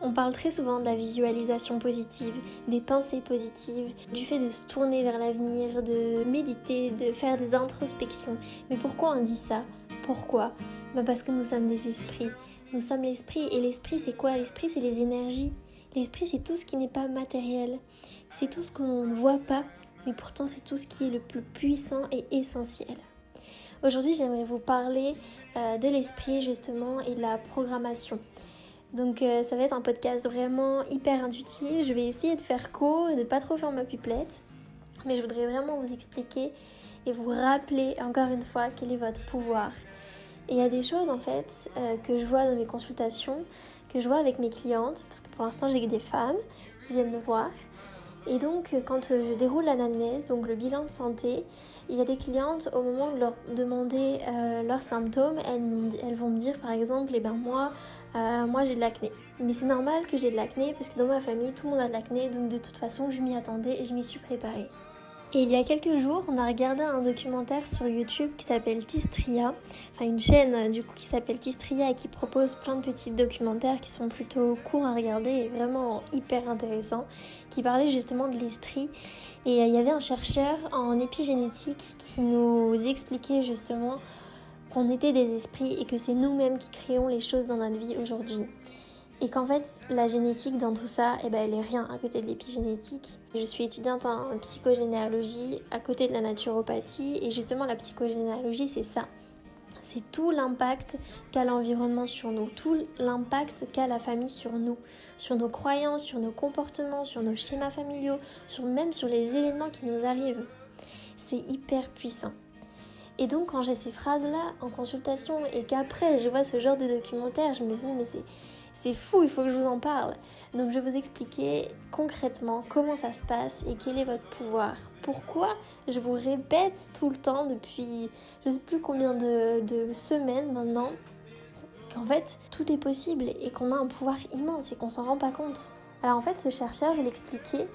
On parle très souvent de la visualisation positive, des pensées positives, du fait de se tourner vers l'avenir, de méditer, de faire des introspections. Mais pourquoi on dit ça? Pourquoi? Ben Parce que nous sommes des esprits. Nous sommes l'esprit et l'esprit c'est quoi? L'esprit c'est les énergies. L'esprit c'est tout ce qui n'est pas matériel. C'est tout ce qu'on ne voit pas, mais pourtant c'est tout ce qui est le plus puissant et essentiel. Aujourd'hui j'aimerais vous parler euh, de l'esprit justement et de la programmation. Donc euh, ça va être un podcast vraiment hyper intuitif. Je vais essayer de faire court et de pas trop faire ma pipelette. Mais je voudrais vraiment vous expliquer et vous rappeler encore une fois quel est votre pouvoir. Et il y a des choses en fait euh, que je vois dans mes consultations, que je vois avec mes clientes, parce que pour l'instant j'ai que des femmes qui viennent me voir. Et donc, euh, quand je déroule l'anamnèse, donc le bilan de santé, il y a des clientes, au moment de leur demander leurs symptômes, elles, vont me dire par exemple, eh ben moi, moi j'ai de l'acné. Mais c'est normal que j'ai de l'acné, parce que dans ma famille, tout le monde a de l'acné, donc de toute façon, je m'y attendais et je m'y suis préparée. Et il y a quelques jours, on a regardé un documentaire sur YouTube qui s'appelle Tistria, enfin une chaîne euh, du coup qui s'appelle Tistria et qui propose plein de petits documentaires qui sont plutôt courts à regarder et vraiment hyper intéressants, qui parlaient justement de l'esprit. Et euh, il y avait un chercheur en épigénétique qui nous expliquait justement qu'on était des esprits et que c'est nous-mêmes qui créons les choses dans notre vie aujourd'hui. Et qu'en fait, la génétique dans tout ça, eh ben, elle est rien à côté de l'épigénétique. Je suis étudiante en psychogénéalogie à côté de la naturopathie et justement la psychogénéalogie, c'est ça. C'est tout l'impact qu'a l'environnement sur nous, tout l'impact qu'a la famille sur nous, sur nos croyances, sur nos comportements, sur nos schémas familiaux, sur même sur les événements qui nous arrivent. C'est hyper puissant. Et donc quand j'ai ces phrases-là en consultation et qu'après je vois ce genre de documentaire, je me dis mais c'est c'est fou, il faut que je vous en parle. Donc je vais vous expliquer concrètement comment ça se passe et quel est votre pouvoir. Pourquoi je vous répète tout le temps depuis je ne sais plus combien de, semaines maintenant qu'en fait tout est possible et qu'on a un pouvoir immense et qu'on s'en rend pas compte. Alors en fait ce chercheur il expliquait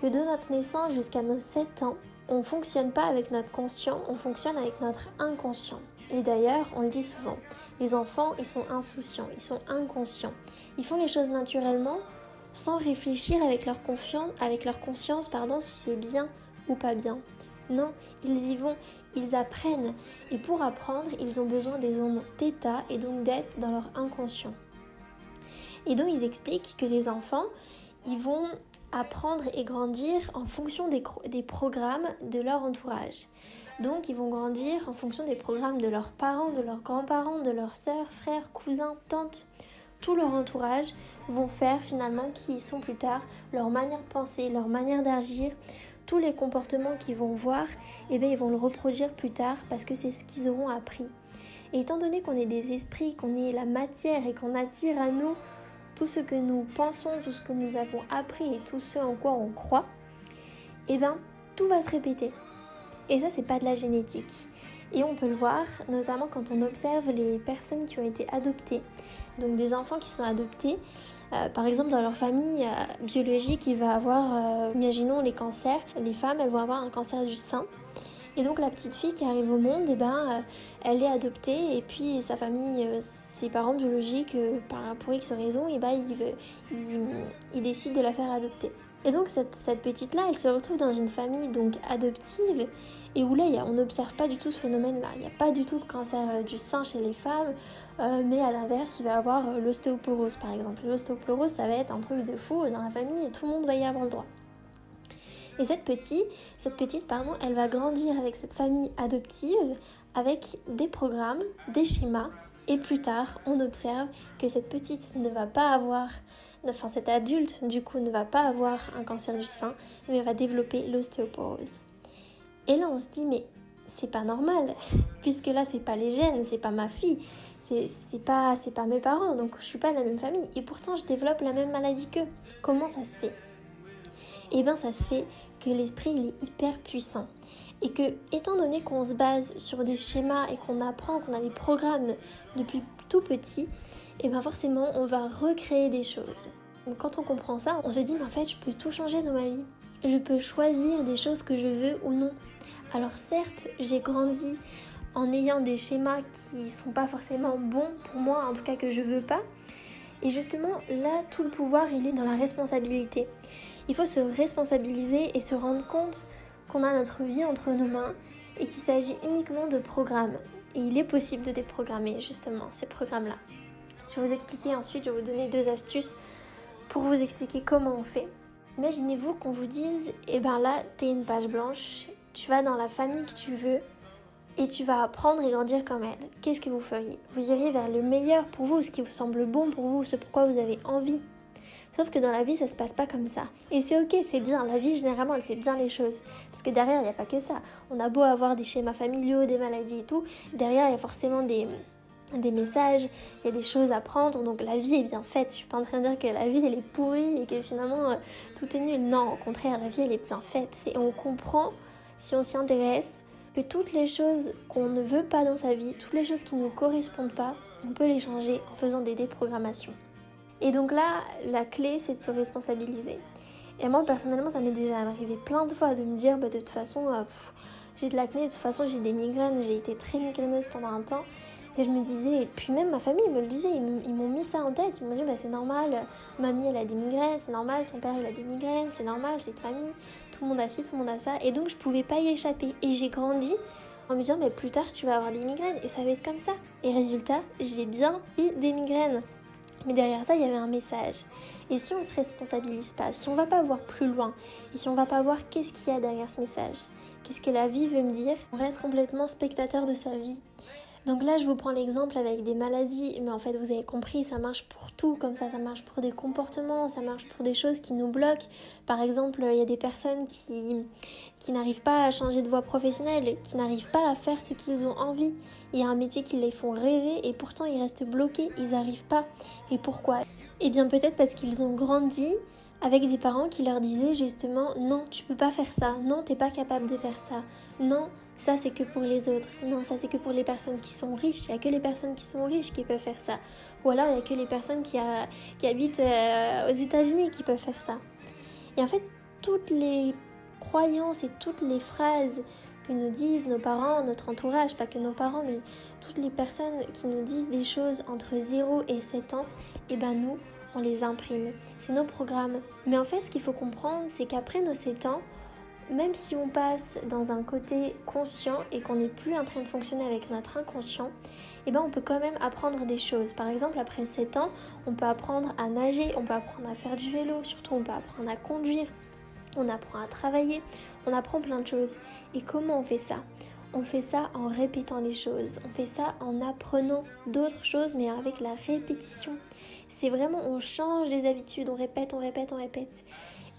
que de notre naissance jusqu'à nos 7 ans, on ne fonctionne pas avec notre conscient, on fonctionne avec notre inconscient. Et d'ailleurs, on le dit souvent, les enfants, ils sont insouciants, ils sont inconscients. Ils font les choses naturellement sans réfléchir avec leur, avec leur conscience pardon, si c'est bien ou pas bien. Non, ils y vont, ils apprennent. Et pour apprendre, ils ont besoin des ondes θ et donc d'être dans leur inconscient. Et donc ils expliquent que les enfants, ils vont apprendre et grandir en fonction des, programmes de leur entourage. Donc ils vont grandir en fonction des programmes de leurs parents, de leurs grands-parents, de leurs sœurs, frères, cousins, tantes. Tout leur entourage vont faire finalement qui sont plus tard, leur manière de penser, leur manière d'agir, tous les comportements qu'ils vont voir, et eh bien ils vont le reproduire plus tard parce que c'est ce qu'ils auront appris. Et étant donné qu'on est des esprits, qu'on est la matière et qu'on attire à nous tout ce que nous pensons, tout ce que nous avons appris et tout ce en quoi on croit, eh bien tout va se répéter. Et ça, c'est pas de la génétique. Et on peut le voir notamment quand on observe les personnes qui ont été adoptées. Donc des enfants qui sont adoptés, euh, par exemple dans leur famille euh, biologique, il va avoir, euh, imaginons les cancers, les femmes, elles vont avoir un cancer du sein. Et donc la petite fille qui arrive au monde, eh ben, elle est adoptée et puis sa famille, ses parents biologiques, pour X raison, eh ben, ils, décident de la faire adopter. Et donc cette, petite-là, elle se retrouve dans une famille donc adoptive et où là on n'observe pas du tout ce phénomène-là. Il n'y a pas du tout de cancer euh, du sein chez les femmes, euh, mais à l'inverse, il va avoir euh, l'ostéoporose par exemple. L'ostéoporose, ça va être un truc de fou dans la famille et tout le monde va y avoir le droit. Et cette petite, cette petite pardon, elle va grandir avec cette famille adoptive, avec des programmes, des schémas, et plus tard, on observe que cette petite ne va pas avoir, enfin cette adulte du coup ne va pas avoir un cancer du sein, mais va développer l'ostéoporose. Et là, on se dit, mais c'est pas normal, puisque là, c'est pas les gènes, c'est pas ma fille, c'est pas, pas mes parents, donc je suis pas de la même famille. Et pourtant, je développe la même maladie qu'eux. Comment ça se fait? Eh bien, ça se fait que l'esprit, il est hyper puissant. Et que, étant donné qu'on se base sur des schémas et qu'on apprend, qu'on a des programmes depuis tout petit, et bien forcément, on va recréer des choses. Donc, quand on comprend ça, on se dit, mais en fait, je peux tout changer dans ma vie. Je peux choisir des choses que je veux ou non. Alors certes, j'ai grandi en ayant des schémas qui sont pas forcément bons pour moi, en tout cas que je veux pas. Et justement, là, tout le pouvoir, il est dans la responsabilité. Il faut se responsabiliser et se rendre compte qu'on a notre vie entre nos mains et qu'il s'agit uniquement de programmes. Et il est possible de déprogrammer justement ces programmes-là. Je vais vous expliquer ensuite, je vais vous donner deux astuces pour vous expliquer comment on fait. Imaginez-vous qu'on vous dise, eh ben là, t'es une page blanche, tu vas dans la famille que tu veux et tu vas apprendre et grandir comme elle. Qu'est-ce que vous feriez? Vous iriez vers le meilleur pour vous, ce qui vous semble bon pour vous, ce pourquoi vous avez envie. Sauf que dans la vie, ça se passe pas comme ça. Et c'est ok, c'est bien. La vie, généralement, elle fait bien les choses. Parce que derrière, il n'y a pas que ça. On a beau avoir des schémas familiaux, des maladies et tout. Derrière, il y a forcément des, messages, il y a des choses à prendre. Donc la vie est bien faite. Je suis pas en train de dire que la vie, elle est pourrie et que finalement, euh, tout est nul. Non, au contraire, la vie, elle est bien faite. Et on comprend, si on s'y intéresse, que toutes les choses qu'on ne veut pas dans sa vie, toutes les choses qui ne nous correspondent pas, on peut les changer en faisant des déprogrammations. Et donc là, la clé, c'est de se responsabiliser. Et moi, personnellement, ça m'est déjà arrivé plein de fois de me dire, bah, de toute façon, euh, j'ai de l'acné, de toute façon, j'ai des migraines, j'ai été très migraineuse pendant un temps. Et je me disais, puis même ma famille me le disait, ils m'ont mis ça en tête, ils m'ont dit, bah, c'est normal, mamie, elle a des migraines, c'est normal, ton père, il a des migraines, c'est normal, c'est de famille, tout le monde a ci, tout le monde a ça. Et donc, je pouvais pas y échapper. Et j'ai grandi en me disant, mais plus tard, tu vas avoir des migraines, et ça va être comme ça. Et résultat, j'ai bien eu des migraines. Mais derrière ça, il y avait un message. Et si on ne se responsabilise pas, si on va pas voir plus loin, et si on va pas voir qu'est-ce qu'il y a derrière ce message, qu'est-ce que la vie veut me dire, on reste complètement spectateur de sa vie. Donc là, je vous prends l'exemple avec des maladies, mais en fait, vous avez compris, ça marche pour tout, comme ça, ça marche pour des comportements, ça marche pour des choses qui nous bloquent. Par exemple, il y a des personnes qui, qui n'arrivent pas à changer de voie professionnelle, qui n'arrivent pas à faire ce qu'ils ont envie. Il y a un métier qui les font rêver et pourtant ils restent bloqués, ils n'arrivent pas. Et pourquoi? Eh bien, peut-être parce qu'ils ont grandi avec des parents qui leur disaient justement non, tu peux pas faire ça, non, t'es pas capable de faire ça, non, ça c'est que pour les autres, non, ça c'est que pour les personnes qui sont riches, il n'y a que les personnes qui sont riches qui peuvent faire ça, ou alors il n'y a que les personnes qui, habitent euh, aux États-Unis qui peuvent faire ça. Et en fait, toutes les croyances et toutes les phrases que nous disent nos parents, notre entourage, pas que nos parents, mais toutes les personnes qui nous disent des choses entre 0 et 7 ans, et eh ben nous, on les imprime. C'est nos programmes. Mais en fait, ce qu'il faut comprendre, c'est qu'après nos 7 ans, même si on passe dans un côté conscient et qu'on n'est plus en train de fonctionner avec notre inconscient, eh ben on peut quand même apprendre des choses. Par exemple, après 7 ans, on peut apprendre à nager, on peut apprendre à faire du vélo, surtout on peut apprendre à conduire, on apprend à travailler, on apprend plein de choses. Et comment on fait ça? On fait ça en répétant les choses, on fait ça en apprenant d'autres choses, mais avec la répétition. C'est vraiment, on change les habitudes, on répète, on répète, on répète.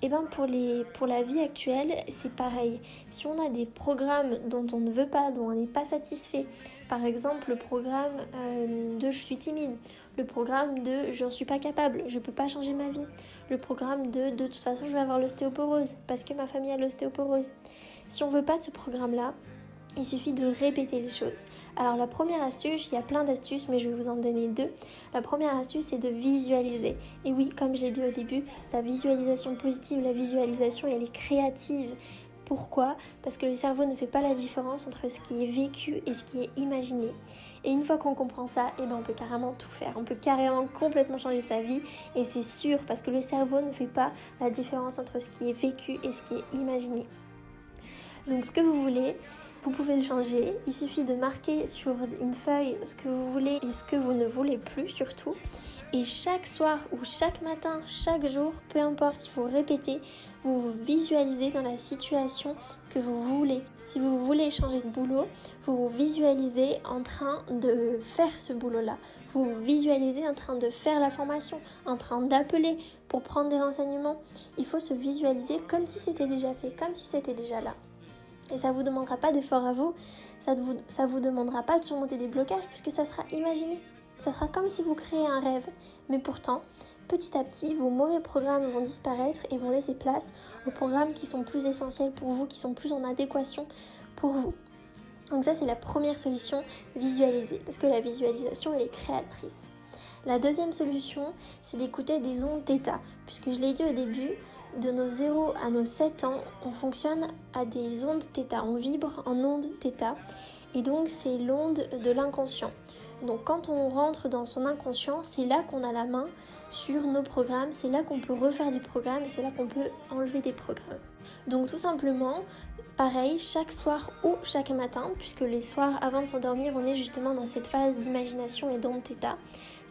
Et eh bien pour, pour la vie actuelle, c'est pareil. Si on a des programmes dont on ne veut pas, dont on n'est pas satisfait, par exemple le programme euh, de je suis timide, le programme de j'en suis pas capable, je peux pas changer ma vie, le programme de de toute façon je vais avoir l'ostéoporose parce que ma famille a l'ostéoporose. Si on veut pas de ce programme-là, il suffit de répéter les choses. Alors la première astuce, il y a plein d'astuces, mais je vais vous en donner deux. La première astuce, c'est de visualiser. Et oui, comme je l'ai dit au début, la visualisation positive, la visualisation, elle est créative. Pourquoi? Parce que le cerveau ne fait pas la différence entre ce qui est vécu et ce qui est imaginé. Et une fois qu'on comprend ça, eh ben on peut carrément tout faire. On peut carrément complètement changer sa vie. Et c'est sûr, parce que le cerveau ne fait pas la différence entre ce qui est vécu et ce qui est imaginé. Donc ce que vous voulez, vous pouvez le changer. Il suffit de marquer sur une feuille ce que vous voulez et ce que vous ne voulez plus surtout. Et chaque soir ou chaque matin, chaque jour, peu importe, il faut répéter, vous vous visualisez dans la situation que vous voulez. Si vous voulez changer de boulot, vous vous visualisez en train de faire ce boulot-là. Vous vous visualisez en train de faire la formation, en train d'appeler pour prendre des renseignements. Il faut se visualiser comme si c'était déjà fait, comme si c'était déjà là. Et ça ne vous demandera pas d'effort à vous, ça ne vous, ça vous demandera pas de surmonter des blocages puisque ça sera imaginé. Ça sera comme si vous créez un rêve. Mais pourtant, petit à petit, vos mauvais programmes vont disparaître et vont laisser place aux programmes qui sont plus essentiels pour vous, qui sont plus en adéquation pour vous. Donc ça, c'est la première solution, visualiser. Parce que la visualisation, elle est créatrice. La deuxième solution, c'est d'écouter des ondes θ. Puisque je l'ai dit au début, de nos 0 à nos 7 ans, on fonctionne à des ondes θ, on vibre en ondes θ, et donc c'est l'onde de l'inconscient. Donc quand on rentre dans son inconscient, c'est là qu'on a la main sur nos programmes, c'est là qu'on peut refaire des programmes et c'est là qu'on peut enlever des programmes. Donc tout simplement, pareil, chaque soir ou chaque matin, puisque les soirs avant de s'endormir, on est justement dans cette phase d'imagination et d'onde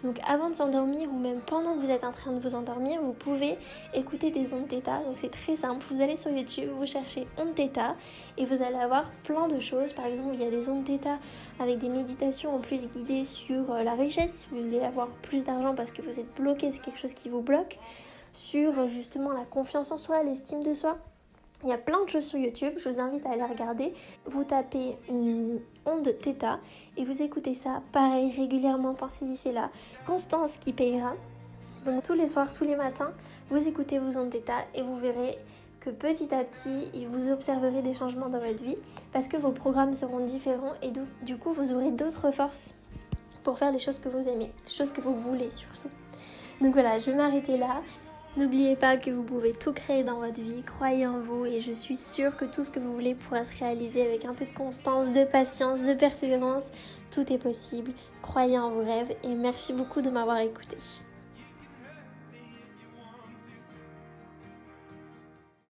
donc avant de s'endormir ou même pendant que vous êtes en train de vous endormir, vous pouvez écouter des ondes theta. Donc c'est très simple, vous allez sur YouTube, vous cherchez ondes theta et vous allez avoir plein de choses. Par exemple, il y a des ondes theta avec des méditations en plus guidées sur euh, la richesse, si vous voulez avoir plus d'argent parce que vous êtes bloqué, c'est quelque chose qui vous bloque, sur euh, justement la confiance en soi, l'estime de soi. Il y a plein de choses sur YouTube, je vous invite à aller regarder. Vous tapez une onde Theta et vous écoutez ça, pareil, régulièrement, pensez-y, c'est là. Constance qui payera. Donc tous les soirs, tous les matins, vous écoutez vos ondes Theta et vous verrez que petit à petit, vous observerez des changements dans votre vie parce que vos programmes seront différents et du coup, vous aurez d'autres forces pour faire les choses que vous aimez, choses que vous voulez surtout. Donc voilà, je vais m'arrêter là. N'oubliez pas que vous pouvez tout créer dans votre vie, croyez en vous et je suis sûre que tout ce que vous voulez pourra se réaliser avec un peu de constance, de patience, de persévérance. Tout est possible. Croyez en vos rêves et merci beaucoup de m'avoir écouté.